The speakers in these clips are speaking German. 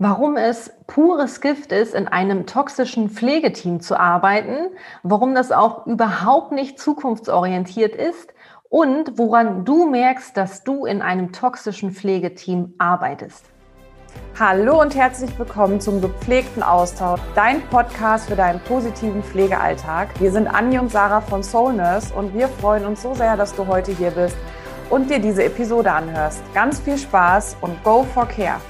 warum es pures Gift ist, in einem toxischen Pflegeteam zu arbeiten, warum das auch überhaupt nicht zukunftsorientiert ist und woran du merkst, dass du in einem toxischen Pflegeteam arbeitest. Hallo und herzlich willkommen zum gepflegten Austausch, dein Podcast für deinen positiven Pflegealltag. Wir sind Anja und Sarah von Soul Nurse und wir freuen uns so sehr, dass du heute hier bist und dir diese Episode anhörst. Ganz viel Spaß und go for care!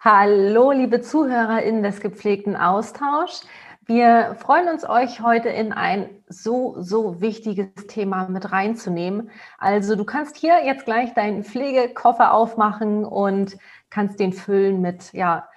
Hallo, liebe ZuhörerInnen des gepflegten Austauschs. Wir freuen uns, euch heute in ein so, so wichtiges Thema mit reinzunehmen. Also du kannst hier jetzt gleich deinen Pflegekoffer aufmachen und kannst den füllen mit, ja,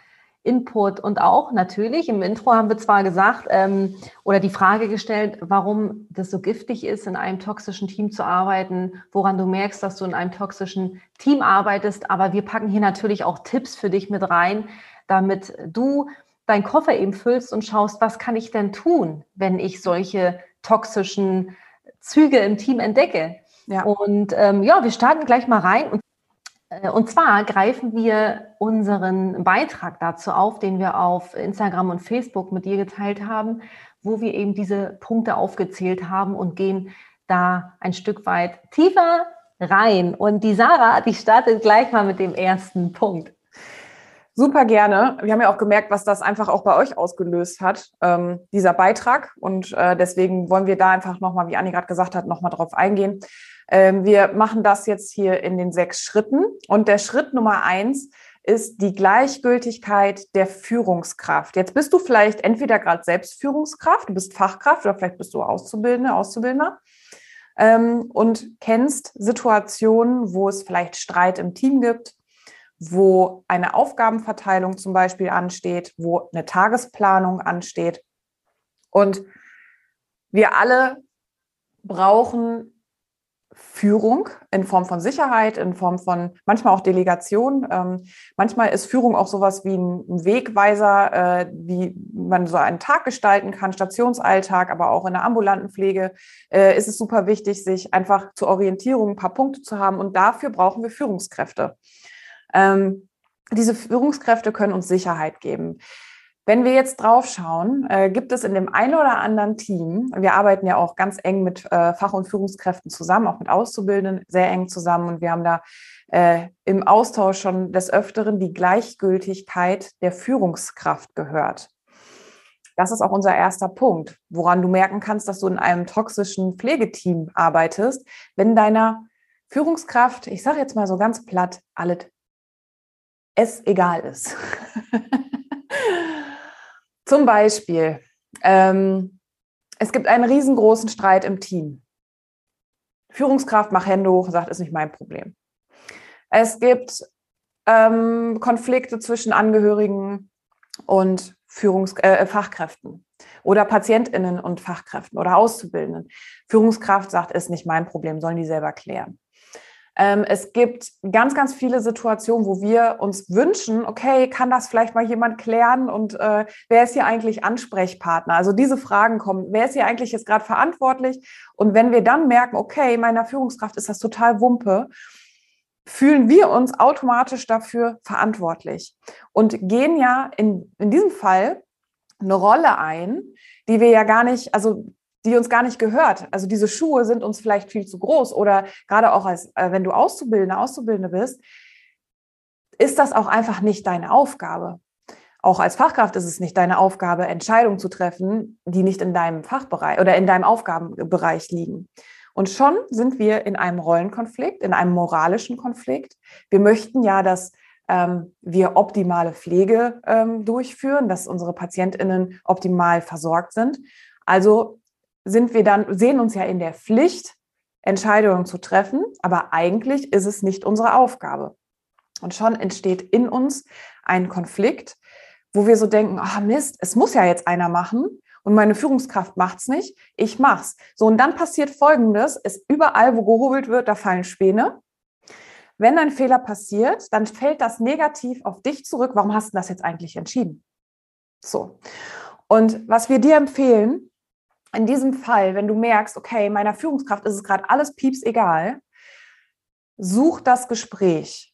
Input und auch natürlich im Intro haben wir zwar gesagt ähm, oder die Frage gestellt, warum das so giftig ist, in einem toxischen Team zu arbeiten, woran du merkst, dass du in einem toxischen Team arbeitest. Aber wir packen hier natürlich auch Tipps für dich mit rein, damit du deinen Koffer eben füllst und schaust, was kann ich denn tun, wenn ich solche toxischen Züge im Team entdecke. Ja. Und ähm, ja, wir starten gleich mal rein. Und und zwar greifen wir unseren Beitrag dazu auf, den wir auf Instagram und Facebook mit dir geteilt haben, wo wir eben diese Punkte aufgezählt haben und gehen da ein Stück weit tiefer rein. Und die Sarah, die startet gleich mal mit dem ersten Punkt. Super gerne. Wir haben ja auch gemerkt, was das einfach auch bei euch ausgelöst hat, ähm, dieser Beitrag. Und äh, deswegen wollen wir da einfach nochmal, wie Anni gerade gesagt hat, nochmal drauf eingehen. Ähm, wir machen das jetzt hier in den sechs Schritten. Und der Schritt Nummer eins ist die Gleichgültigkeit der Führungskraft. Jetzt bist du vielleicht entweder gerade selbst Führungskraft, du bist Fachkraft oder vielleicht bist du Auszubildende, Auszubildender ähm, und kennst Situationen, wo es vielleicht Streit im Team gibt, wo eine Aufgabenverteilung zum Beispiel ansteht, wo eine Tagesplanung ansteht. Und wir alle brauchen Führung in Form von Sicherheit, in Form von manchmal auch Delegation. Ähm, manchmal ist Führung auch sowas wie ein Wegweiser, äh, wie man so einen Tag gestalten kann, Stationsalltag, aber auch in der ambulanten Pflege äh, ist es super wichtig, sich einfach zur Orientierung ein paar Punkte zu haben. Und dafür brauchen wir Führungskräfte. Ähm, diese Führungskräfte können uns Sicherheit geben. Wenn wir jetzt drauf schauen, äh, gibt es in dem einen oder anderen Team, wir arbeiten ja auch ganz eng mit äh, Fach- und Führungskräften zusammen, auch mit Auszubildenden sehr eng zusammen und wir haben da äh, im Austausch schon des Öfteren die Gleichgültigkeit der Führungskraft gehört. Das ist auch unser erster Punkt, woran du merken kannst, dass du in einem toxischen Pflegeteam arbeitest, wenn deiner Führungskraft, ich sage jetzt mal so ganz platt, alles es egal ist. Zum Beispiel, ähm, es gibt einen riesengroßen Streit im Team. Führungskraft macht Hände hoch und sagt, ist nicht mein Problem. Es gibt ähm, Konflikte zwischen Angehörigen und Führungs äh, Fachkräften oder PatientInnen und Fachkräften oder Auszubildenden. Führungskraft sagt, ist nicht mein Problem, sollen die selber klären. Ähm, es gibt ganz, ganz viele Situationen, wo wir uns wünschen, okay, kann das vielleicht mal jemand klären und äh, wer ist hier eigentlich Ansprechpartner? Also diese Fragen kommen, wer ist hier eigentlich jetzt gerade verantwortlich? Und wenn wir dann merken, okay, meiner Führungskraft ist das total Wumpe, fühlen wir uns automatisch dafür verantwortlich und gehen ja in, in diesem Fall eine Rolle ein, die wir ja gar nicht, also die uns gar nicht gehört. Also diese Schuhe sind uns vielleicht viel zu groß oder gerade auch als, äh, wenn du Auszubildende, Auszubildende bist, ist das auch einfach nicht deine Aufgabe. Auch als Fachkraft ist es nicht deine Aufgabe, Entscheidungen zu treffen, die nicht in deinem Fachbereich oder in deinem Aufgabenbereich liegen. Und schon sind wir in einem Rollenkonflikt, in einem moralischen Konflikt. Wir möchten ja, dass ähm, wir optimale Pflege ähm, durchführen, dass unsere PatientInnen optimal versorgt sind. Also sind wir dann, sehen uns ja in der Pflicht, Entscheidungen zu treffen, aber eigentlich ist es nicht unsere Aufgabe. Und schon entsteht in uns ein Konflikt, wo wir so denken, ah oh Mist, es muss ja jetzt einer machen und meine Führungskraft macht's nicht, ich mach's. So und dann passiert Folgendes: Es überall, wo gehobelt wird, da fallen Späne. Wenn ein Fehler passiert, dann fällt das negativ auf dich zurück. Warum hast du das jetzt eigentlich entschieden? So. Und was wir dir empfehlen, in diesem Fall, wenn du merkst, okay, meiner Führungskraft ist es gerade alles pieps egal, such das Gespräch.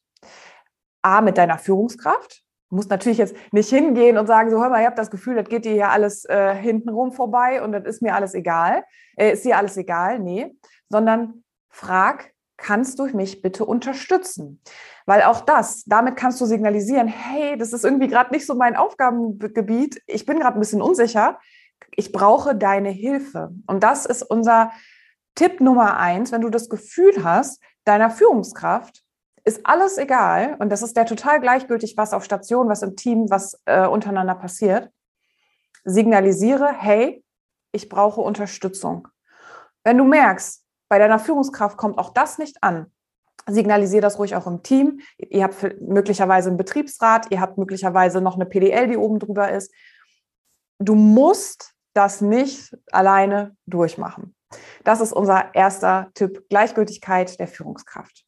A, mit deiner Führungskraft. Du musst natürlich jetzt nicht hingehen und sagen, so hör mal, ihr habt das Gefühl, das geht dir hier alles äh, hintenrum vorbei und das ist mir alles egal. Äh, ist dir alles egal? Nee. Sondern frag, kannst du mich bitte unterstützen? Weil auch das, damit kannst du signalisieren, hey, das ist irgendwie gerade nicht so mein Aufgabengebiet. Ich bin gerade ein bisschen unsicher. Ich brauche deine Hilfe. Und das ist unser Tipp Nummer eins, wenn du das Gefühl hast, deiner Führungskraft ist alles egal und das ist der total gleichgültig, was auf Station, was im Team, was äh, untereinander passiert. Signalisiere, hey, ich brauche Unterstützung. Wenn du merkst, bei deiner Führungskraft kommt auch das nicht an, signalisiere das ruhig auch im Team. Ihr habt möglicherweise einen Betriebsrat, ihr habt möglicherweise noch eine PDL, die oben drüber ist. Du musst das nicht alleine durchmachen. Das ist unser erster Tipp, Gleichgültigkeit der Führungskraft.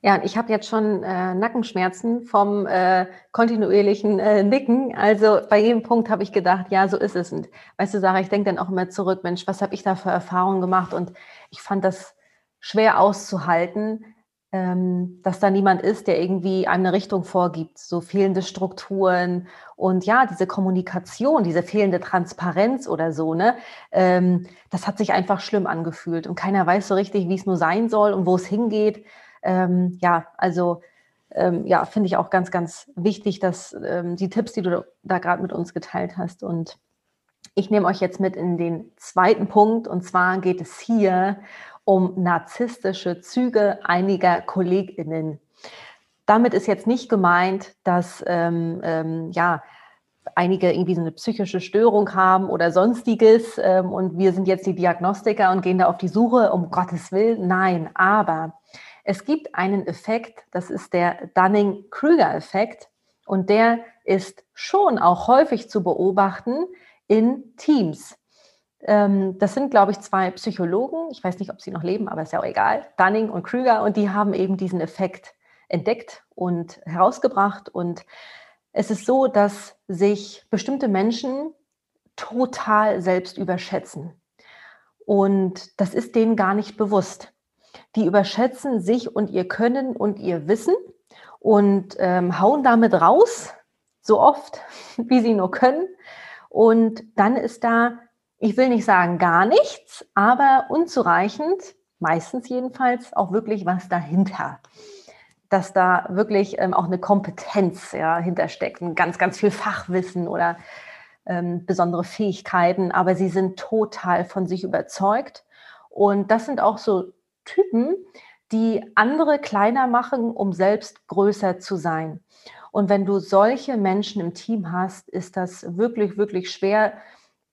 Ja, ich habe jetzt schon äh, Nackenschmerzen vom äh, kontinuierlichen äh, Nicken. Also bei jedem Punkt habe ich gedacht, ja, so ist es. Und weißt du, Sarah, ich denke dann auch immer zurück, Mensch, was habe ich da für Erfahrungen gemacht? Und ich fand das schwer auszuhalten, ähm, dass da niemand ist, der irgendwie eine Richtung vorgibt. So fehlende Strukturen und ja, diese Kommunikation, diese fehlende Transparenz oder so, ne? Ähm, das hat sich einfach schlimm angefühlt. Und keiner weiß so richtig, wie es nur sein soll und wo es hingeht. Ähm, ja, also ähm, ja, finde ich auch ganz, ganz wichtig, dass ähm, die Tipps, die du da gerade mit uns geteilt hast. Und ich nehme euch jetzt mit in den zweiten Punkt. Und zwar geht es hier um narzisstische Züge einiger KollegInnen. Damit ist jetzt nicht gemeint, dass ähm, ähm, ja, einige irgendwie so eine psychische Störung haben oder sonstiges ähm, und wir sind jetzt die Diagnostiker und gehen da auf die Suche, um Gottes Willen. Nein, aber es gibt einen Effekt, das ist der Dunning-Kruger-Effekt und der ist schon auch häufig zu beobachten in Teams. Ähm, das sind, glaube ich, zwei Psychologen. Ich weiß nicht, ob sie noch leben, aber ist ja auch egal. Dunning und Krüger und die haben eben diesen Effekt entdeckt und herausgebracht. Und es ist so, dass sich bestimmte Menschen total selbst überschätzen. Und das ist denen gar nicht bewusst die überschätzen sich und ihr Können und ihr Wissen und ähm, hauen damit raus, so oft, wie sie nur können. Und dann ist da, ich will nicht sagen gar nichts, aber unzureichend, meistens jedenfalls, auch wirklich was dahinter. Dass da wirklich ähm, auch eine Kompetenz ja, hintersteckt, ein ganz, ganz viel Fachwissen oder ähm, besondere Fähigkeiten, aber sie sind total von sich überzeugt. Und das sind auch so Typen, die andere kleiner machen, um selbst größer zu sein. Und wenn du solche Menschen im Team hast, ist das wirklich, wirklich schwer,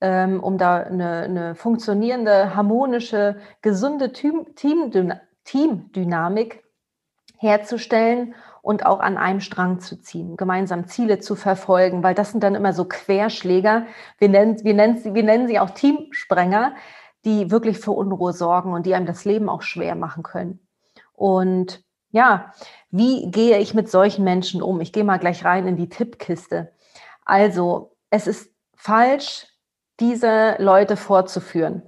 ähm, um da eine, eine, funktionierende, harmonische, gesunde Teamdynamik herzustellen und auch an einem Strang zu ziehen, gemeinsam Ziele zu verfolgen, weil das sind dann immer so Querschläger. Wir nennen, wir nennen, sie, wir nennen sie auch Teamsprenger, die wirklich für Unruhe sorgen und die einem das Leben auch schwer machen können. Und ja, wie gehe ich mit solchen Menschen um? Ich gehe mal gleich rein in die Tippkiste. Also, es ist falsch, diese Leute vorzuführen.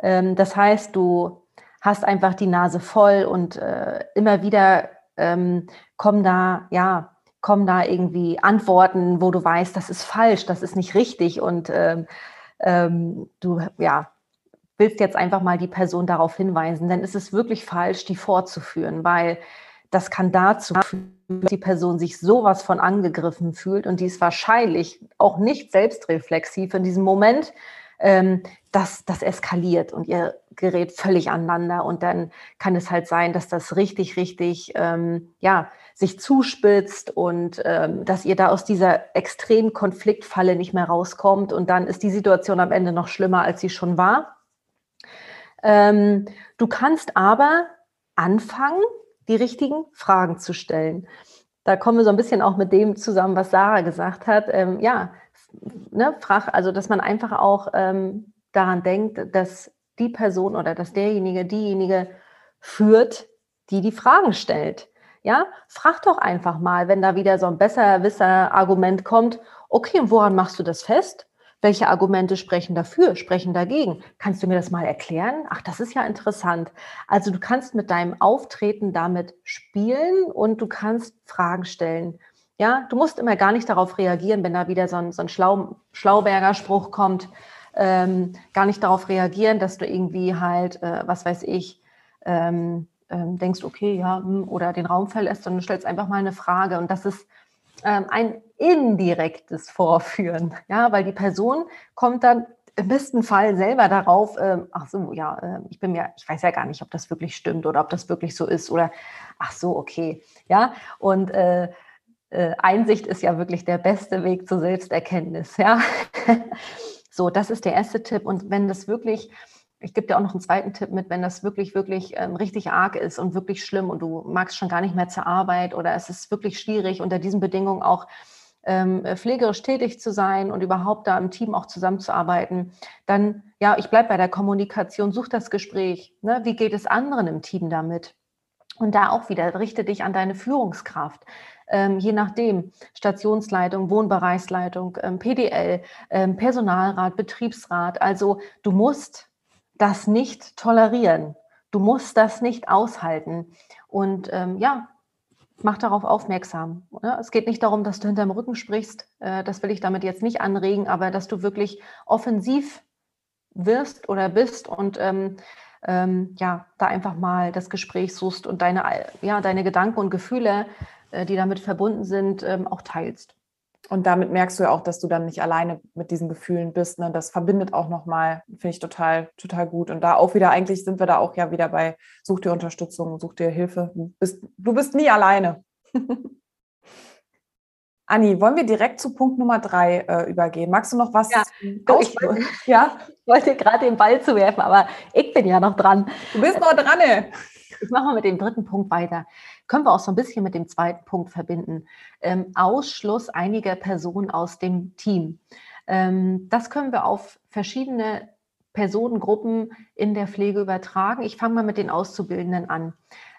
Ähm, das heißt, du hast einfach die Nase voll und äh, immer wieder ähm, kommen da, ja, kommen da irgendwie Antworten, wo du weißt, das ist falsch, das ist nicht richtig und ähm, ähm du, ja, willst jetzt einfach mal die Person darauf hinweisen, dann ist es wirklich falsch, die vorzuführen, weil das kann dazu führen, dass die Person sich sowas von angegriffen fühlt und die ist wahrscheinlich auch nicht selbstreflexiv in diesem Moment, ähm, dass das eskaliert und ihr gerät völlig aneinander und dann kann es halt sein, dass das richtig, richtig, ähm, ja, sich zuspitzt und ähm, dass ihr da aus dieser extremen Konfliktfalle nicht mehr rauskommt und dann ist die Situation am Ende noch schlimmer, als sie schon war. Ähm, du kannst aber anfangen, die richtigen Fragen zu stellen. Da kommen wir so ein bisschen auch mit dem zusammen, was Sarah gesagt hat. Ähm, ja, ne, frag, also dass man einfach auch ähm, daran denkt, dass die Person oder dass derjenige, diejenige führt, die die Fragen stellt. Ja, frag doch einfach mal, wenn da wieder so ein Besserwisser-Argument kommt, okay, und woran machst du das fest? Welche Argumente sprechen dafür, sprechen dagegen? Kannst du mir das mal erklären? Ach, das ist ja interessant. Also du kannst mit deinem Auftreten damit spielen und du kannst Fragen stellen. Ja, du musst immer gar nicht darauf reagieren, wenn da wieder so ein, so ein Schlau, Schlauberger Spruch kommt. Ähm, gar nicht darauf reagieren, dass du irgendwie halt, äh, was weiß ich, ähm, ähm, denkst, okay, ja, hm, oder den Raum verlässt, sondern du stellst einfach mal eine Frage. Und das ist ähm, ein indirektes Vorführen, ja, weil die Person kommt dann im besten Fall selber darauf, ähm, ach so, ja, äh, ich bin mir, ich weiß ja gar nicht, ob das wirklich stimmt oder ob das wirklich so ist oder ach so, okay, ja, und äh, äh, Einsicht ist ja wirklich der beste Weg zur Selbsterkenntnis, ja. so, das ist der erste Tipp. Und wenn das wirklich ich gebe dir auch noch einen zweiten Tipp mit, wenn das wirklich, wirklich ähm, richtig arg ist und wirklich schlimm und du magst schon gar nicht mehr zur Arbeit oder es ist wirklich schwierig, unter diesen Bedingungen auch ähm, pflegerisch tätig zu sein und überhaupt da im Team auch zusammenzuarbeiten, dann, ja, ich bleibe bei der Kommunikation, such das Gespräch. Ne? Wie geht es anderen im Team damit? Und da auch wieder, richte dich an deine Führungskraft. Ähm, je nachdem, Stationsleitung, Wohnbereichsleitung, ähm, PDL, ähm, Personalrat, Betriebsrat. Also du musst das nicht tolerieren. Du musst das nicht aushalten. Und ähm, ja, mach darauf aufmerksam. Oder? Es geht nicht darum, dass du hinterm Rücken sprichst. Äh, das will ich damit jetzt nicht anregen, aber dass du wirklich offensiv wirst oder bist und ähm, ähm, ja, da einfach mal das Gespräch suchst und deine, ja, deine Gedanken und Gefühle, äh, die damit verbunden sind, ähm, auch teilst. Und damit merkst du ja auch, dass du dann nicht alleine mit diesen Gefühlen bist. Ne? Das verbindet auch nochmal, finde ich total, total gut. Und da auch wieder, eigentlich sind wir da auch ja wieder bei, such dir Unterstützung, such dir Hilfe. Du bist, du bist nie alleine. Anni, wollen wir direkt zu Punkt Nummer drei äh, übergehen? Magst du noch was ja, ich, ja? ich wollte gerade den Ball zu werfen, aber ich bin ja noch dran. Du bist noch dran. Ey. Ich mache mal mit dem dritten Punkt weiter. Können wir auch so ein bisschen mit dem zweiten Punkt verbinden. Ähm, Ausschluss einiger Personen aus dem Team. Ähm, das können wir auf verschiedene Personengruppen in der Pflege übertragen. Ich fange mal mit den Auszubildenden an.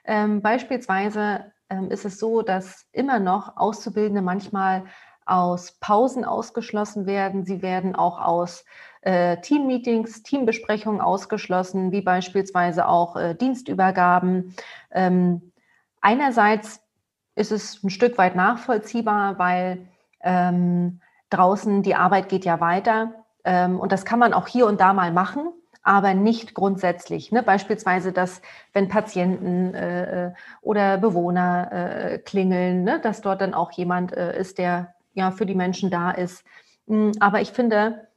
Ähm, beispielsweise ähm, ist es so, dass immer noch Auszubildende manchmal aus Pausen ausgeschlossen werden. Sie werden auch aus äh, Teammeetings, Teambesprechungen ausgeschlossen, wie beispielsweise auch äh, Dienstübergaben. Ähm, einerseits ist es ein Stück weit nachvollziehbar, weil ähm, draußen die Arbeit geht ja weiter ähm, und das kann man auch hier und da mal machen, aber nicht grundsätzlich. Ne? Beispielsweise, dass wenn Patienten äh, äh oder Bewohner äh, klingeln, ne? dass dort dann auch jemand äh, ist, der ja für die Menschen da ist. Hm, aber ich finde,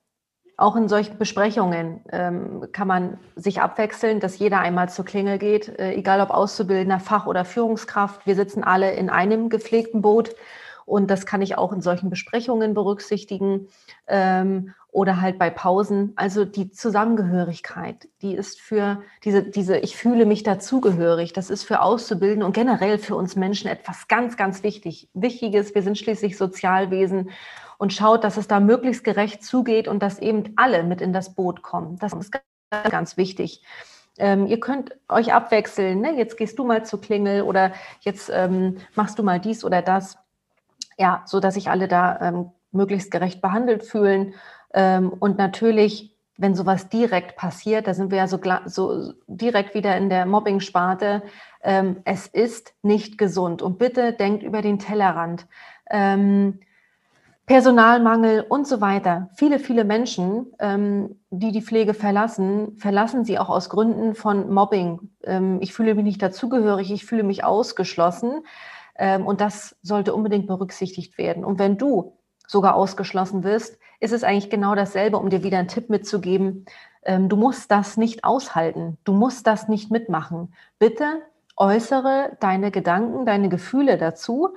auch in solchen Besprechungen ähm, kann man sich abwechseln, dass jeder einmal zur Klingel geht, äh, egal ob Auszubildender, Fach- oder Führungskraft. Wir sitzen alle in einem gepflegten Boot und das kann ich auch in solchen Besprechungen berücksichtigen ähm, oder halt bei Pausen. Also die Zusammengehörigkeit, die ist für diese, diese, ich fühle mich dazugehörig, das ist für Auszubildende und generell für uns Menschen etwas ganz, ganz wichtig. Wichtiges, wir sind schließlich Sozialwesen und schaut, dass es da möglichst gerecht zugeht und dass eben alle mit in das Boot kommen. Das ist ganz, ganz wichtig. Ähm, ihr könnt euch abwechseln. Ne? Jetzt gehst du mal zur Klingel oder jetzt ähm, machst du mal dies oder das. Ja, so dass sich alle da ähm, möglichst gerecht behandelt fühlen. Ähm, und natürlich, wenn sowas direkt passiert, da sind wir ja so, so direkt wieder in der Mobbing-Sparte. Ähm, es ist nicht gesund. Und bitte denkt über den Tellerrand. Personalmangel und so weiter. Viele, viele Menschen, ähm, die die Pflege verlassen, verlassen sie auch aus Gründen von Mobbing. Ähm, ich fühle mich nicht dazugehörig, ich fühle mich ausgeschlossen. Ähm, und das sollte unbedingt berücksichtigt werden. Und wenn du sogar ausgeschlossen wirst, ist es eigentlich genau dasselbe, um dir wieder einen Tipp mitzugeben. Ähm, du musst das nicht aushalten. Du musst das nicht mitmachen. Bitte äußere deine Gedanken, deine Gefühle dazu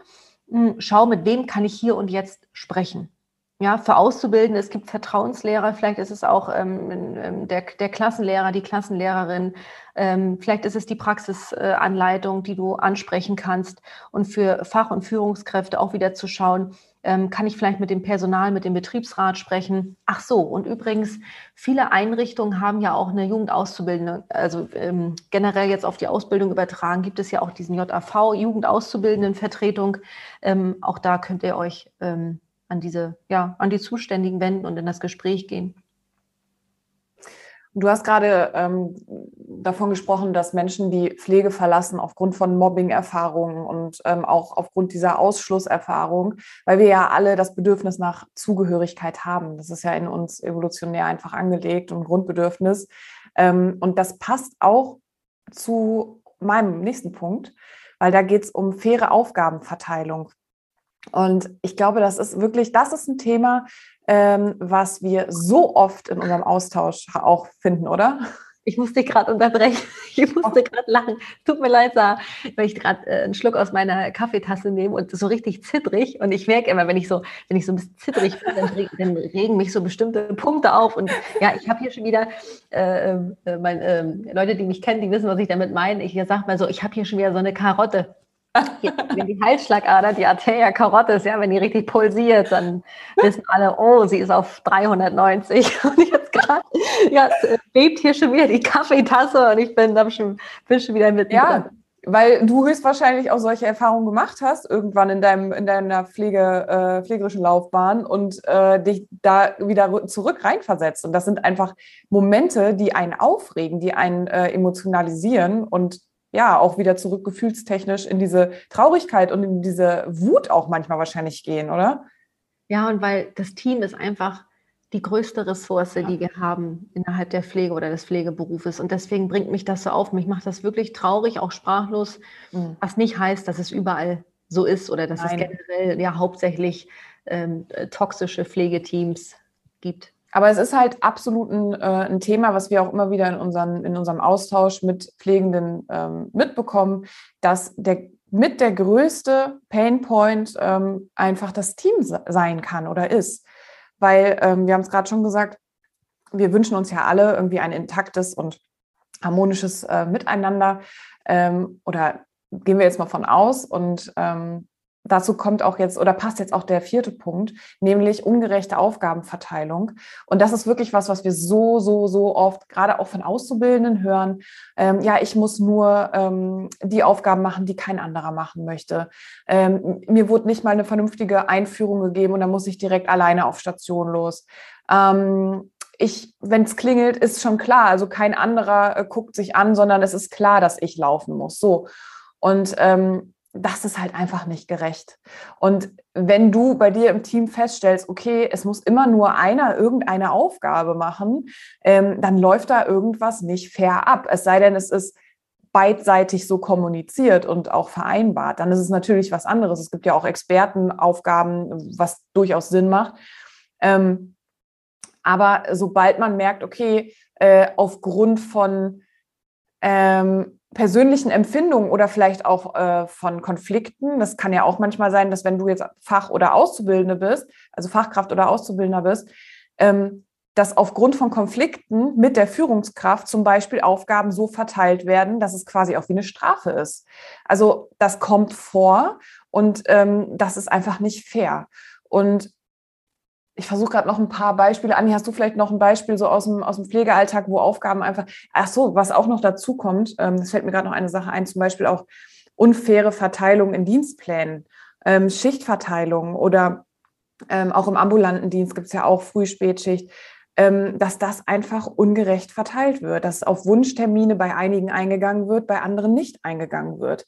schau, mit wem kann ich hier und jetzt sprechen. Ja, für Auszubildende, es gibt Vertrauenslehrer, vielleicht ist es auch ähm, ähm, der, der Klassenlehrer, die Klassenlehrerin, ähm, vielleicht ist es die Praxisanleitung, die du ansprechen kannst. Und für Fach- und Führungskräfte auch wieder zu schauen, ähm, kann ich vielleicht mit dem Personal, mit dem Betriebsrat sprechen. Ach so, und übrigens, viele Einrichtungen haben ja auch eine Jugendauszubildende, also ähm, generell jetzt auf die Ausbildung übertragen, gibt es ja auch diesen JAV, Jugendauszubildendenvertretung. Auch da könnt ihr euch ähm, an diese, ja, an die Zuständigen wenden und in das Gespräch gehen. Du hast gerade ähm, davon gesprochen, dass Menschen die Pflege verlassen aufgrund von Mobbing-Erfahrungen und ähm, auch aufgrund dieser Ausschlusserfahrung, weil wir ja alle das Bedürfnis nach Zugehörigkeit haben. Das ist ja in uns evolutionär einfach angelegt und Grundbedürfnis. Ähm, und das passt auch zu meinem nächsten Punkt, weil da geht es um faire Aufgabenverteilung. Und ich glaube, das ist wirklich, das ist ein Thema, ähm, was wir so oft in unserem Austausch auch finden, oder? Ich musste gerade unterbrechen. Ich musste gerade lachen. Tut mir leid, Sarah, weil ich gerade äh, einen Schluck aus meiner Kaffeetasse nehme und so richtig zittrig. Und ich merke immer, wenn ich so, wenn ich so ein bisschen zittrig bin, dann, dann regen mich so bestimmte Punkte auf. Und ja, ich habe hier schon wieder äh, äh, mein, ähm, Leute, die mich kennen, die wissen, was ich damit meine. Ich sage mal so, ich habe hier schon wieder so eine Karotte wenn die Halsschlagader, die Arteria carotis, ja, wenn die richtig pulsiert, dann wissen alle, oh, sie ist auf 390. Und jetzt gerade, ja, bebt hier schon wieder die Kaffeetasse und ich bin, schon, bin schon wieder mit. Ja, weil du höchstwahrscheinlich auch solche Erfahrungen gemacht hast, irgendwann in, deinem, in deiner Pflege, äh, pflegerischen Laufbahn und äh, dich da wieder zurück reinversetzt. Und das sind einfach Momente, die einen aufregen, die einen äh, emotionalisieren und ja auch wieder zurück gefühlstechnisch in diese Traurigkeit und in diese Wut auch manchmal wahrscheinlich gehen, oder? Ja, und weil das Team ist einfach die größte Ressource, ja. die wir haben innerhalb der Pflege oder des Pflegeberufes. Und deswegen bringt mich das so auf. Mich macht das wirklich traurig, auch sprachlos, mhm. was nicht heißt, dass es überall so ist oder dass Nein. es generell ja hauptsächlich ähm, toxische Pflegeteams gibt. Aber es ist halt absolut ein, äh, ein, Thema, was wir auch immer wieder in, unseren, in unserem Austausch mit Pflegenden ähm, mitbekommen, dass der mit der größte Painpoint ähm, einfach das Team sein kann oder ist. Weil ähm, wir haben es gerade schon gesagt, wir wünschen uns ja alle irgendwie ein intaktes und harmonisches äh, Miteinander. Ähm, oder gehen wir jetzt mal von aus und ähm, dazu kommt auch jetzt oder passt jetzt auch der vierte Punkt, nämlich ungerechte Aufgabenverteilung. Und das ist wirklich was, was wir so, so, so oft, gerade auch von Auszubildenden hören. Ähm, ja, ich muss nur ähm, die Aufgaben machen, die kein anderer machen möchte. Ähm, mir wurde nicht mal eine vernünftige Einführung gegeben und dann muss ich direkt alleine auf Station los. Ähm, ich, wenn es klingelt, ist schon klar. Also kein anderer äh, guckt sich an, sondern es ist klar, dass ich laufen muss. So. Und ähm, das ist halt einfach nicht gerecht. Und wenn du bei dir im Team feststellst, okay, es muss immer nur einer irgendeine Aufgabe machen, ähm, dann läuft da irgendwas nicht fair ab. Es sei denn, es ist beidseitig so kommuniziert und auch vereinbart. Dann ist es natürlich was anderes. Es gibt ja auch Expertenaufgaben, was durchaus Sinn macht. Ähm, aber sobald man merkt, okay, äh, aufgrund von ähm, persönlichen Empfindungen oder vielleicht auch äh, von Konflikten. Das kann ja auch manchmal sein, dass wenn du jetzt Fach- oder Auszubildende bist, also Fachkraft oder Auszubildender bist, ähm, dass aufgrund von Konflikten mit der Führungskraft zum Beispiel Aufgaben so verteilt werden, dass es quasi auch wie eine Strafe ist. Also das kommt vor und ähm, das ist einfach nicht fair. Und ich versuche gerade noch ein paar Beispiele. Anni, hast du vielleicht noch ein Beispiel so aus dem, aus dem Pflegealltag, wo Aufgaben einfach, ach so, was auch noch dazu kommt, ähm, es fällt mir gerade noch eine Sache ein, zum Beispiel auch unfaire Verteilung in Dienstplänen, ähm, Schichtverteilung oder ähm, auch im ambulanten Dienst gibt es ja auch Früh-, Spätschicht, ähm, dass das einfach ungerecht verteilt wird, dass auf Wunschtermine bei einigen eingegangen wird, bei anderen nicht eingegangen wird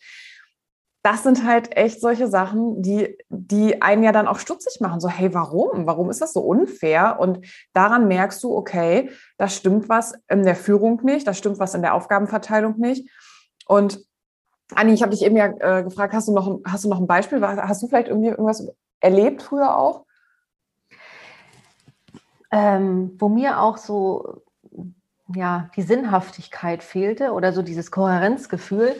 das sind halt echt solche Sachen, die, die einen ja dann auch stutzig machen. So, hey, warum? Warum ist das so unfair? Und daran merkst du, okay, da stimmt was in der Führung nicht, da stimmt was in der Aufgabenverteilung nicht. Und Anni, ich habe dich eben ja äh, gefragt, hast du, noch, hast du noch ein Beispiel? Hast du vielleicht irgendwie irgendwas erlebt früher auch? Ähm, wo mir auch so ja, die Sinnhaftigkeit fehlte oder so dieses Kohärenzgefühl,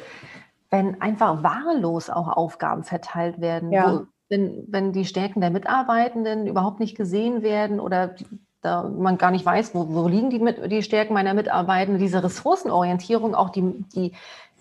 wenn einfach wahllos auch Aufgaben verteilt werden, ja. wo, wenn, wenn die Stärken der Mitarbeitenden überhaupt nicht gesehen werden oder da man gar nicht weiß, wo, wo liegen die, die Stärken meiner Mitarbeitenden, diese Ressourcenorientierung auch die, die,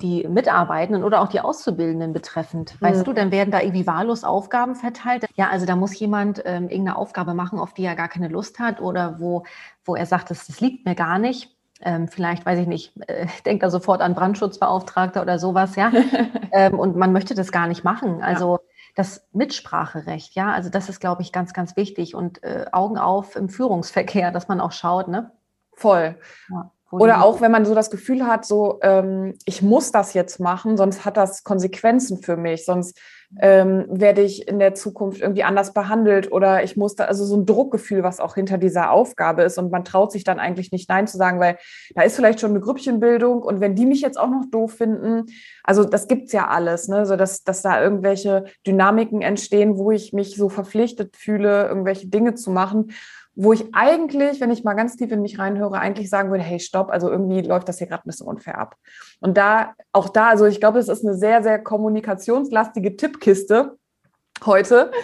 die Mitarbeitenden oder auch die Auszubildenden betreffend. Weißt mhm. du, dann werden da irgendwie wahllos Aufgaben verteilt. Ja, also da muss jemand ähm, irgendeine Aufgabe machen, auf die er gar keine Lust hat oder wo, wo er sagt, das, das liegt mir gar nicht ähm, vielleicht, weiß ich nicht, äh, denkt da sofort an Brandschutzbeauftragter oder sowas, ja. ähm, und man möchte das gar nicht machen. Also ja. das Mitspracherecht, ja, also das ist, glaube ich, ganz, ganz wichtig und äh, Augen auf im Führungsverkehr, dass man auch schaut, ne? Voll. Ja. Oder auch, wenn man so das Gefühl hat, so, ähm, ich muss das jetzt machen, sonst hat das Konsequenzen für mich, sonst ähm, werde ich in der Zukunft irgendwie anders behandelt oder ich muss da, also so ein Druckgefühl, was auch hinter dieser Aufgabe ist und man traut sich dann eigentlich nicht Nein zu sagen, weil da ist vielleicht schon eine Grüppchenbildung und wenn die mich jetzt auch noch doof finden, also das gibt's ja alles, ne, so dass, dass da irgendwelche Dynamiken entstehen, wo ich mich so verpflichtet fühle, irgendwelche Dinge zu machen wo ich eigentlich, wenn ich mal ganz tief in mich reinhöre, eigentlich sagen würde, hey, stopp, also irgendwie läuft das hier gerade ein bisschen unfair ab. Und da, auch da, also ich glaube, es ist eine sehr, sehr kommunikationslastige Tippkiste heute.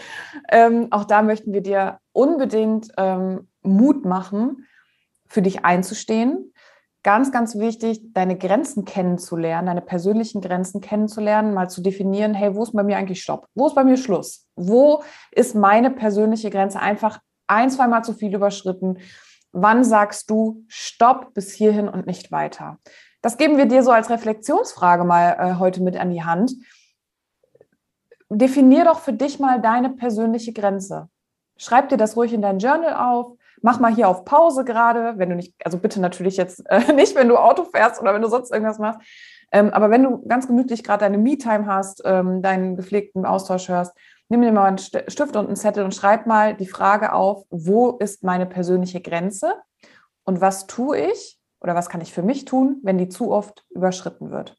Ähm, auch da möchten wir dir unbedingt ähm, Mut machen, für dich einzustehen. Ganz, ganz wichtig, deine Grenzen kennenzulernen, deine persönlichen Grenzen kennenzulernen, mal zu definieren, hey, wo ist bei mir eigentlich Stopp? Wo ist bei mir Schluss? Wo ist meine persönliche Grenze einfach ein, zweimal zu viel überschritten. Wann sagst du Stopp bis hierhin und nicht weiter? Das geben wir dir so als Reflexionsfrage mal äh, heute mit an die Hand. Definier doch für dich mal deine persönliche Grenze. Schreib dir das ruhig in dein Journal auf. Mach mal hier auf Pause gerade, wenn du nicht, also bitte natürlich jetzt äh, nicht, wenn du Auto fährst oder wenn du sonst irgendwas machst. Ähm, aber wenn du ganz gemütlich gerade deine Me-Time hast, ähm, deinen gepflegten Austausch hörst, nimm dir mal einen Stift und einen Zettel und schreib mal die Frage auf, wo ist meine persönliche Grenze und was tue ich oder was kann ich für mich tun, wenn die zu oft überschritten wird.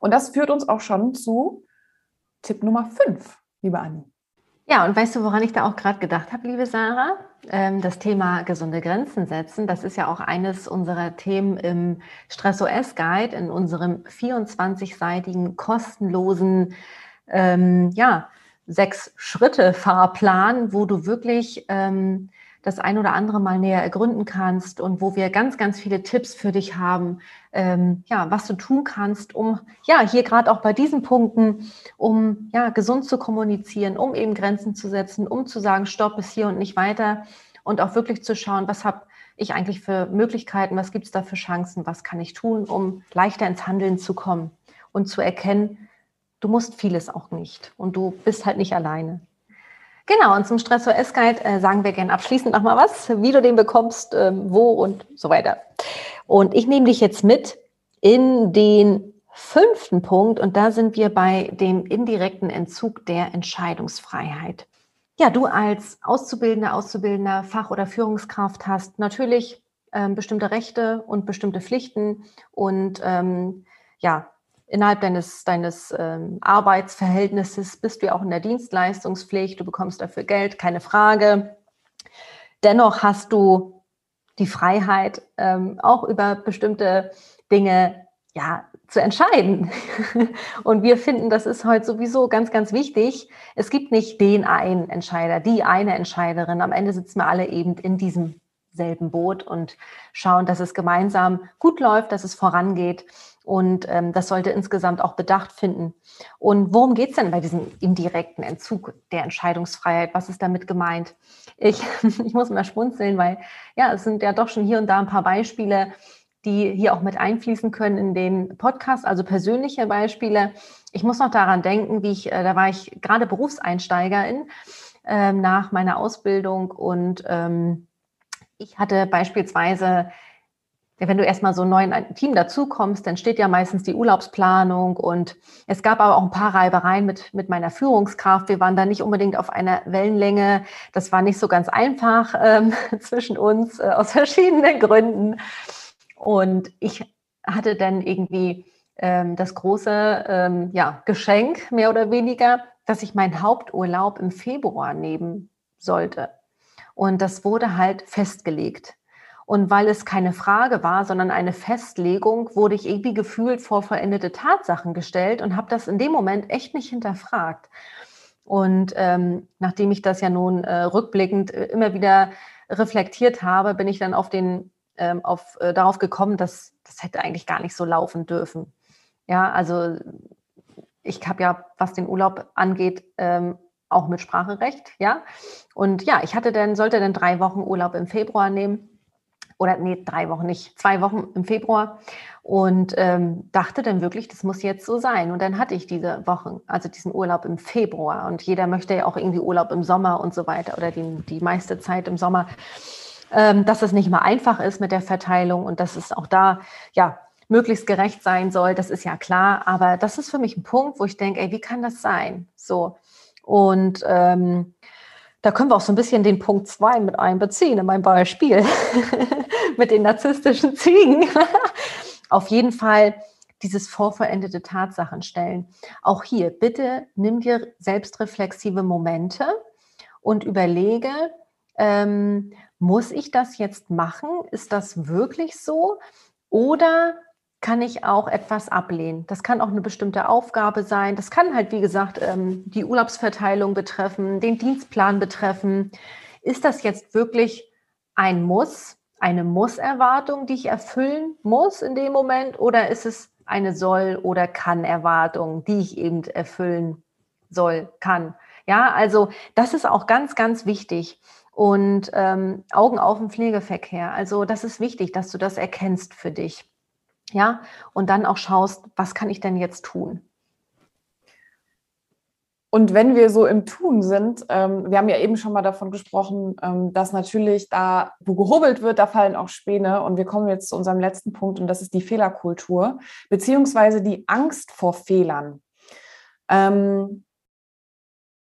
Und das führt uns auch schon zu Tipp Nummer 5, liebe Anni. Ja, und weißt du, woran ich da auch gerade gedacht habe, liebe Sarah? Ähm, das Thema gesunde Grenzen setzen, das ist ja auch eines unserer Themen im Stress-OS-Guide, in unserem 24-seitigen kostenlosen ähm, ja, sechs Schritte Fahrplan, wo du wirklich ähm, das ein oder andere mal näher ergründen kannst und wo wir ganz, ganz viele Tipps für dich haben, ähm, ja, was du tun kannst, um ja hier gerade auch bei diesen Punkten, um ja gesund zu kommunizieren, um eben Grenzen zu setzen, um zu sagen, stopp bis hier und nicht weiter und auch wirklich zu schauen, was habe ich eigentlich für Möglichkeiten, was gibt es da für Chancen, was kann ich tun, um leichter ins Handeln zu kommen und zu erkennen, du musst vieles auch nicht und du bist halt nicht alleine. Genau, und zum Stressor S-Guide äh, sagen wir gerne abschließend nochmal was, wie du den bekommst, äh, wo und so weiter. Und ich nehme dich jetzt mit in den fünften Punkt und da sind wir bei dem indirekten Entzug der Entscheidungsfreiheit. Ja, du als Auszubildender, Auszubildender, Fach- oder Führungskraft hast natürlich ähm, bestimmte Rechte und bestimmte Pflichten und ähm, ja, innerhalb deines, deines ähm, Arbeitsverhältnisses bist du ja auch in der Dienstleistungspflicht, du bekommst dafür Geld, keine Frage. Dennoch hast du die Freiheit, ähm, auch über bestimmte Dinge ja, zu entscheiden. Und wir finden, das ist heute sowieso ganz, ganz wichtig. Es gibt nicht den einen Entscheider, die eine Entscheiderin. Am Ende sitzen wir alle eben in diesem selben Boot und schauen, dass es gemeinsam gut läuft, dass es vorangeht. Und ähm, das sollte insgesamt auch Bedacht finden. Und worum geht es denn bei diesem indirekten Entzug der Entscheidungsfreiheit? Was ist damit gemeint? Ich, ich muss mal schmunzeln, weil ja, es sind ja doch schon hier und da ein paar Beispiele, die hier auch mit einfließen können in den Podcast, also persönliche Beispiele. Ich muss noch daran denken, wie ich, äh, da war ich gerade Berufseinsteigerin äh, nach meiner Ausbildung und ähm, ich hatte beispielsweise wenn du erstmal so ein Team dazukommst, dann steht ja meistens die Urlaubsplanung und es gab aber auch ein paar Reibereien mit, mit meiner Führungskraft. Wir waren da nicht unbedingt auf einer Wellenlänge. Das war nicht so ganz einfach ähm, zwischen uns äh, aus verschiedenen Gründen. Und ich hatte dann irgendwie ähm, das große ähm, ja, Geschenk, mehr oder weniger, dass ich meinen Haupturlaub im Februar nehmen sollte. Und das wurde halt festgelegt. Und weil es keine Frage war, sondern eine Festlegung, wurde ich irgendwie gefühlt vor vollendete Tatsachen gestellt und habe das in dem Moment echt nicht hinterfragt. Und ähm, nachdem ich das ja nun äh, rückblickend äh, immer wieder reflektiert habe, bin ich dann auf den, ähm, auf, äh, darauf gekommen, dass das hätte eigentlich gar nicht so laufen dürfen. Ja, also ich habe ja, was den Urlaub angeht, ähm, auch mit Spracherecht, ja. Und ja, ich hatte dann, sollte dann drei Wochen Urlaub im Februar nehmen oder nee, drei Wochen nicht, zwei Wochen im Februar und ähm, dachte dann wirklich, das muss jetzt so sein. Und dann hatte ich diese Wochen, also diesen Urlaub im Februar und jeder möchte ja auch irgendwie Urlaub im Sommer und so weiter oder die, die meiste Zeit im Sommer, ähm, dass es nicht mal einfach ist mit der Verteilung und dass es auch da, ja, möglichst gerecht sein soll, das ist ja klar, aber das ist für mich ein Punkt, wo ich denke, ey, wie kann das sein? So. Und ähm, da können wir auch so ein bisschen den Punkt 2 mit einbeziehen in mein Beispiel mit den narzisstischen Ziegen. Auf jeden Fall dieses vorverendete Tatsachen stellen. Auch hier, bitte nimm dir selbstreflexive Momente und überlege, ähm, muss ich das jetzt machen? Ist das wirklich so? Oder kann ich auch etwas ablehnen. Das kann auch eine bestimmte Aufgabe sein. Das kann halt, wie gesagt, ähm, die Urlaubsverteilung betreffen, den Dienstplan betreffen. Ist das jetzt wirklich ein Muss, eine Muss-Erwartung, die ich erfüllen muss in dem Moment? Oder ist es eine Soll- oder Kann-Erwartung, die ich eben erfüllen soll, kann? Ja, also das ist auch ganz, ganz wichtig. Und ähm, Augen auf im Pflegeverkehr. Also das ist wichtig, dass du das erkennst für dich. Ja, und dann auch schaust, was kann ich denn jetzt tun? Und wenn wir so im Tun sind, ähm, wir haben ja eben schon mal davon gesprochen, ähm, dass natürlich da, wo gehobelt wird, da fallen auch Späne. Und wir kommen jetzt zu unserem letzten Punkt und das ist die Fehlerkultur, beziehungsweise die Angst vor Fehlern. Ähm,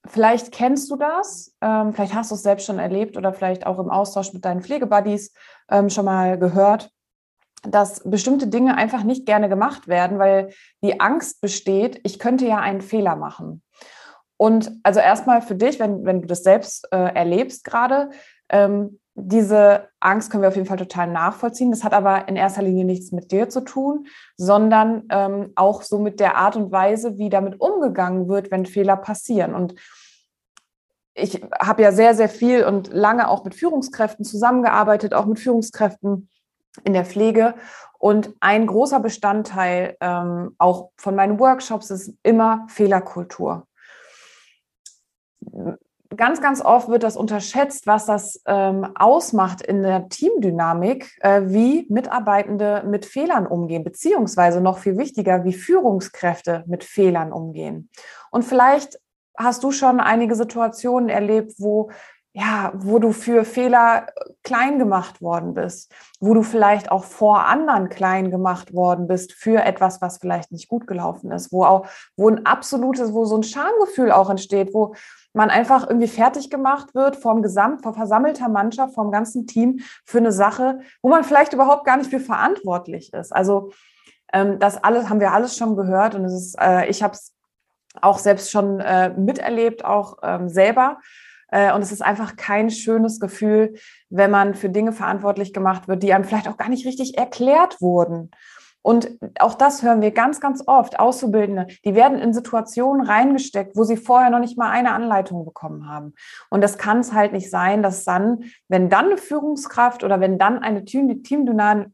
vielleicht kennst du das, ähm, vielleicht hast du es selbst schon erlebt oder vielleicht auch im Austausch mit deinen Pflegebuddies ähm, schon mal gehört dass bestimmte Dinge einfach nicht gerne gemacht werden, weil die Angst besteht, ich könnte ja einen Fehler machen. Und also erstmal für dich, wenn, wenn du das selbst äh, erlebst gerade, ähm, diese Angst können wir auf jeden Fall total nachvollziehen. Das hat aber in erster Linie nichts mit dir zu tun, sondern ähm, auch so mit der Art und Weise, wie damit umgegangen wird, wenn Fehler passieren. Und ich habe ja sehr, sehr viel und lange auch mit Führungskräften zusammengearbeitet, auch mit Führungskräften in der Pflege. Und ein großer Bestandteil ähm, auch von meinen Workshops ist immer Fehlerkultur. Ganz, ganz oft wird das unterschätzt, was das ähm, ausmacht in der Teamdynamik, äh, wie Mitarbeitende mit Fehlern umgehen, beziehungsweise noch viel wichtiger, wie Führungskräfte mit Fehlern umgehen. Und vielleicht hast du schon einige Situationen erlebt, wo ja, wo du für Fehler äh, klein gemacht worden bist, wo du vielleicht auch vor anderen klein gemacht worden bist für etwas, was vielleicht nicht gut gelaufen ist, wo auch, wo ein absolutes, wo so ein Schamgefühl auch entsteht, wo man einfach irgendwie fertig gemacht wird vom Gesamt, vor versammelter Mannschaft, vom ganzen Team für eine Sache, wo man vielleicht überhaupt gar nicht für verantwortlich ist. Also ähm, das alles haben wir alles schon gehört und es ist, äh, ich habe es auch selbst schon äh, miterlebt, auch ähm, selber. Äh, und es ist einfach kein schönes Gefühl, wenn man für Dinge verantwortlich gemacht wird, die einem vielleicht auch gar nicht richtig erklärt wurden. Und auch das hören wir ganz, ganz oft. Auszubildende, die werden in Situationen reingesteckt, wo sie vorher noch nicht mal eine Anleitung bekommen haben. Und das kann es halt nicht sein, dass dann, wenn dann eine Führungskraft oder wenn dann eine Teamdynamik,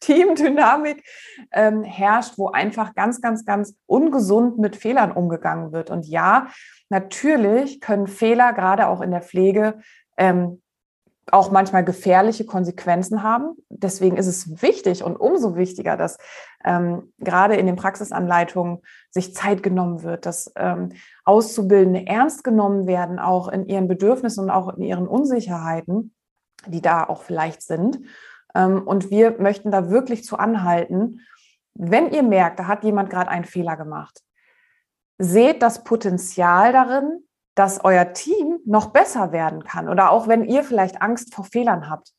Teamdynamik ähm, herrscht, wo einfach ganz, ganz, ganz ungesund mit Fehlern umgegangen wird. Und ja, natürlich können Fehler gerade auch in der Pflege ähm, auch manchmal gefährliche Konsequenzen haben. Deswegen ist es wichtig und umso wichtiger, dass ähm, gerade in den Praxisanleitungen sich Zeit genommen wird, dass ähm, Auszubildende ernst genommen werden, auch in ihren Bedürfnissen und auch in ihren Unsicherheiten, die da auch vielleicht sind. Ähm, und wir möchten da wirklich zu anhalten, wenn ihr merkt, da hat jemand gerade einen Fehler gemacht, seht das Potenzial darin, dass euer Team noch besser werden kann oder auch wenn ihr vielleicht Angst vor Fehlern habt.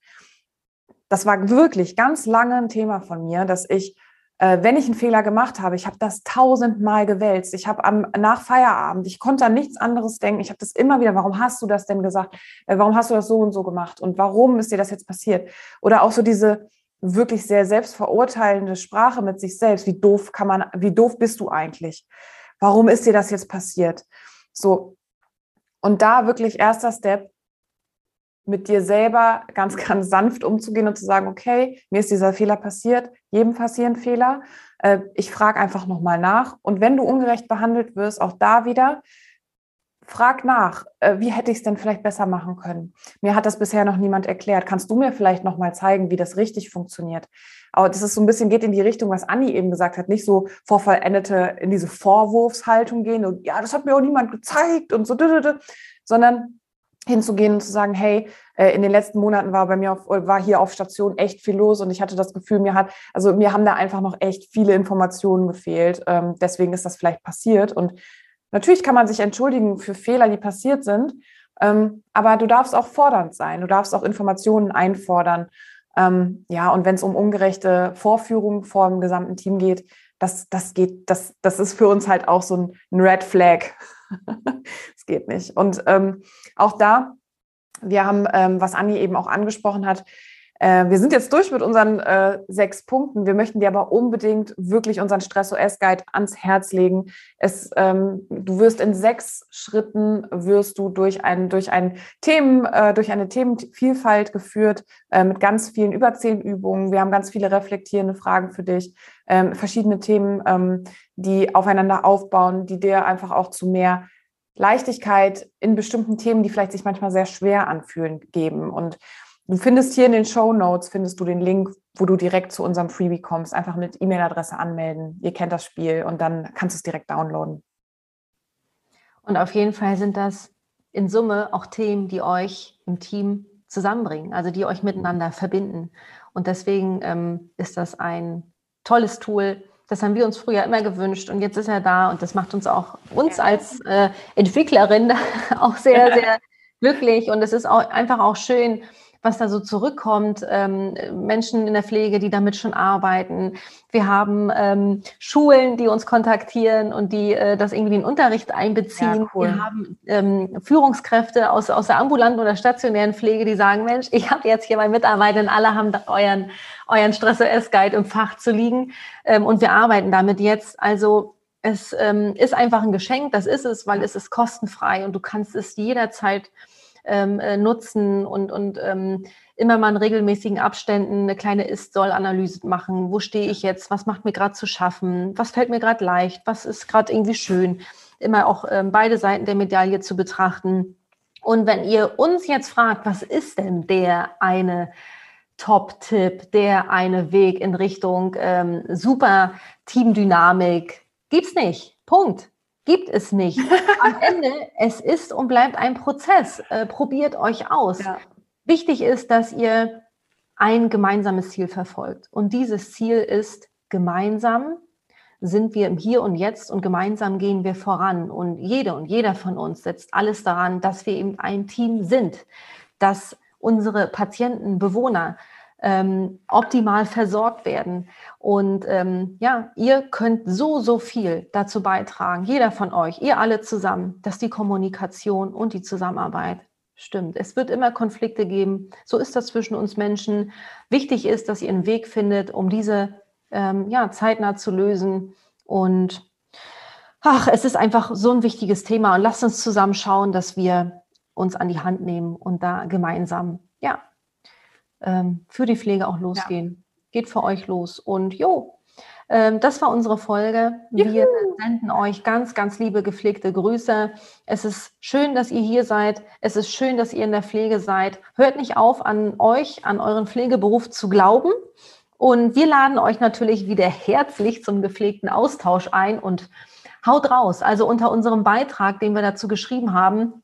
Das war wirklich ganz lange ein Thema von mir, dass ich, äh, wenn ich einen Fehler gemacht habe, ich habe das tausendmal gewälzt. Ich habe am nach Feierabend, ich konnte an nichts anderes denken. Ich habe das immer wieder. Warum hast du das denn gesagt? Äh, warum hast du das so und so gemacht? Und warum ist dir das jetzt passiert? Oder auch so diese wirklich sehr selbstverurteilende Sprache mit sich selbst. Wie doof kann man? Wie doof bist du eigentlich? Warum ist dir das jetzt passiert? So, und da wirklich erster Step, mit dir selber ganz, ganz sanft umzugehen und zu sagen, okay, mir ist dieser Fehler passiert, jedem passieren Fehler. Äh, ich frage einfach nochmal nach. Und wenn du ungerecht behandelt wirst, auch da wieder, frag nach, äh, wie hätte ich es denn vielleicht besser machen können? Mir hat das bisher noch niemand erklärt. Kannst du mir vielleicht noch mal zeigen, wie das richtig funktioniert? Aber das ist so ein bisschen geht in die Richtung, was Anni eben gesagt hat, nicht so vor vollendete in diese Vorwurfshaltung gehen und ja, das hat mir auch niemand gezeigt und so, sondern hinzugehen und zu sagen, hey, äh, in den letzten Monaten war bei mir auf, war hier auf Station echt viel los und ich hatte das Gefühl, mir hat, also mir haben da einfach noch echt viele Informationen gefehlt. Ähm, deswegen ist das vielleicht passiert. Und natürlich kann man sich entschuldigen für Fehler, die passiert sind. Ähm, aber du darfst auch fordernd sein. Du darfst auch Informationen einfordern. Ähm, ja, und wenn es um ungerechte Vorführungen vor dem gesamten Team geht, das, das geht, das, das ist für uns halt auch so ein, ein Red Flag. Es geht nicht. Und ähm, auch da, wir haben, ähm, was Anni eben auch angesprochen hat, äh, wir sind jetzt durch mit unseren äh, sechs Punkten. Wir möchten dir aber unbedingt wirklich unseren Stress-OS-Guide ans Herz legen. Es, ähm, du wirst in sechs Schritten wirst du durch ein, durch ein Themen, äh, durch eine Themenvielfalt geführt äh, mit ganz vielen über zehn Übungen. Wir haben ganz viele reflektierende Fragen für dich, ähm, verschiedene Themen, ähm, die aufeinander aufbauen, die dir einfach auch zu mehr Leichtigkeit in bestimmten Themen, die vielleicht sich manchmal sehr schwer anfühlen, geben. Und Du findest hier in den Show Notes findest du den Link, wo du direkt zu unserem Freebie kommst. Einfach mit E-Mail-Adresse anmelden. Ihr kennt das Spiel und dann kannst du es direkt downloaden. Und auf jeden Fall sind das in Summe auch Themen, die euch im Team zusammenbringen, also die euch miteinander verbinden. Und deswegen ähm, ist das ein tolles Tool. Das haben wir uns früher immer gewünscht und jetzt ist er da und das macht uns auch uns als äh, Entwicklerin auch sehr, sehr glücklich und es ist auch einfach auch schön, was da so zurückkommt. Ähm, Menschen in der Pflege, die damit schon arbeiten. Wir haben ähm, Schulen, die uns kontaktieren und die äh, das irgendwie in den Unterricht einbeziehen. Ja, cool. Wir haben ähm, Führungskräfte aus, aus der ambulanten oder stationären Pflege, die sagen, Mensch, ich habe jetzt hier meine Mitarbeiter, alle haben euren, euren Stress-OS-Guide im Fach zu liegen ähm, und wir arbeiten damit jetzt. Also es ähm, ist einfach ein Geschenk, das ist es, weil es ist kostenfrei und du kannst es jederzeit ähm, äh, nutzen und, und ähm, immer mal in regelmäßigen Abständen eine kleine Ist-Soll-Analyse machen. Wo stehe ich jetzt? Was macht mir gerade zu schaffen? Was fällt mir gerade leicht? Was ist gerade irgendwie schön? Immer auch ähm, beide Seiten der Medaille zu betrachten. Und wenn ihr uns jetzt fragt, was ist denn der eine Top-Tipp, der eine Weg in Richtung ähm, super Teamdynamik, gibt's nicht. Punkt gibt es nicht. Am Ende, es ist und bleibt ein Prozess. Äh, probiert euch aus. Ja. Wichtig ist, dass ihr ein gemeinsames Ziel verfolgt. Und dieses Ziel ist, gemeinsam sind wir im Hier und Jetzt und gemeinsam gehen wir voran. Und jede und jeder von uns setzt alles daran, dass wir eben ein Team sind, dass unsere Patienten, Bewohner ähm, optimal versorgt werden. Und ähm, ja, ihr könnt so, so viel dazu beitragen, jeder von euch, ihr alle zusammen, dass die Kommunikation und die Zusammenarbeit stimmt. Es wird immer Konflikte geben. So ist das zwischen uns Menschen. Wichtig ist, dass ihr einen Weg findet, um diese ähm, ja, zeitnah zu lösen. Und ach, es ist einfach so ein wichtiges Thema. Und lasst uns zusammen schauen, dass wir uns an die Hand nehmen und da gemeinsam ja, ähm, für die Pflege auch losgehen. Ja. Geht für euch los. Und jo, ähm, das war unsere Folge. Juhu. Wir senden euch ganz, ganz liebe gepflegte Grüße. Es ist schön, dass ihr hier seid. Es ist schön, dass ihr in der Pflege seid. Hört nicht auf, an euch, an euren Pflegeberuf zu glauben. Und wir laden euch natürlich wieder herzlich zum gepflegten Austausch ein und haut raus. Also unter unserem Beitrag, den wir dazu geschrieben haben,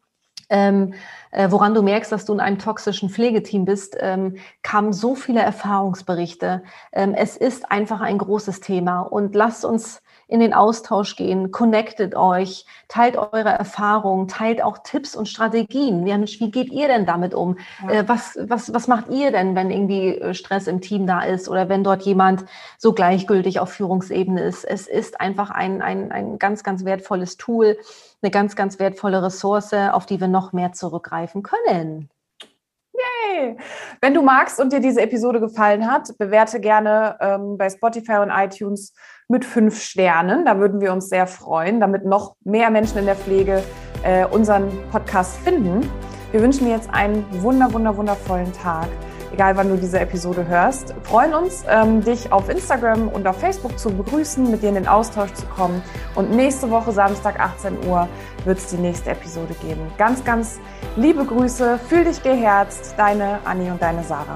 ähm, äh, woran du merkst, dass du in einem toxischen Pflegeteam bist, ähm, kamen so viele Erfahrungsberichte. Ähm, es ist einfach ein großes Thema und lasst uns in den Austausch gehen, connectet euch, teilt eure Erfahrungen, teilt auch Tipps und Strategien. Ja, Mensch, wie geht ihr denn damit um? Ja. Äh, was, was, was macht ihr denn, wenn irgendwie äh, Stress im Team da ist oder wenn dort jemand so gleichgültig auf Führungsebene ist? Es ist einfach ein, ein, ein ganz, ganz wertvolles Tool, eine ganz, ganz wertvolle Ressource, auf die wir noch mehr zurückgreifen können. Yay! Wenn du magst und dir diese Episode gefallen hat, bewerte gerne ähm, bei Spotify und iTunes mit fünf Sternen. Da würden wir uns sehr freuen, damit noch mehr Menschen in der Pflege äh, unseren Podcast finden. Wir wünschen dir jetzt einen wunder, wunder, wundervollen Tag. Egal wann du diese Episode hörst. Freuen uns, ähm, dich auf Instagram und auf Facebook zu begrüßen, mit dir in den Austausch zu kommen. Und nächste Woche, Samstag, 18 Uhr, wird es die nächste Episode geben. Ganz, ganz liebe Grüße, fühl dich geherzt, deine Anni und deine Sarah.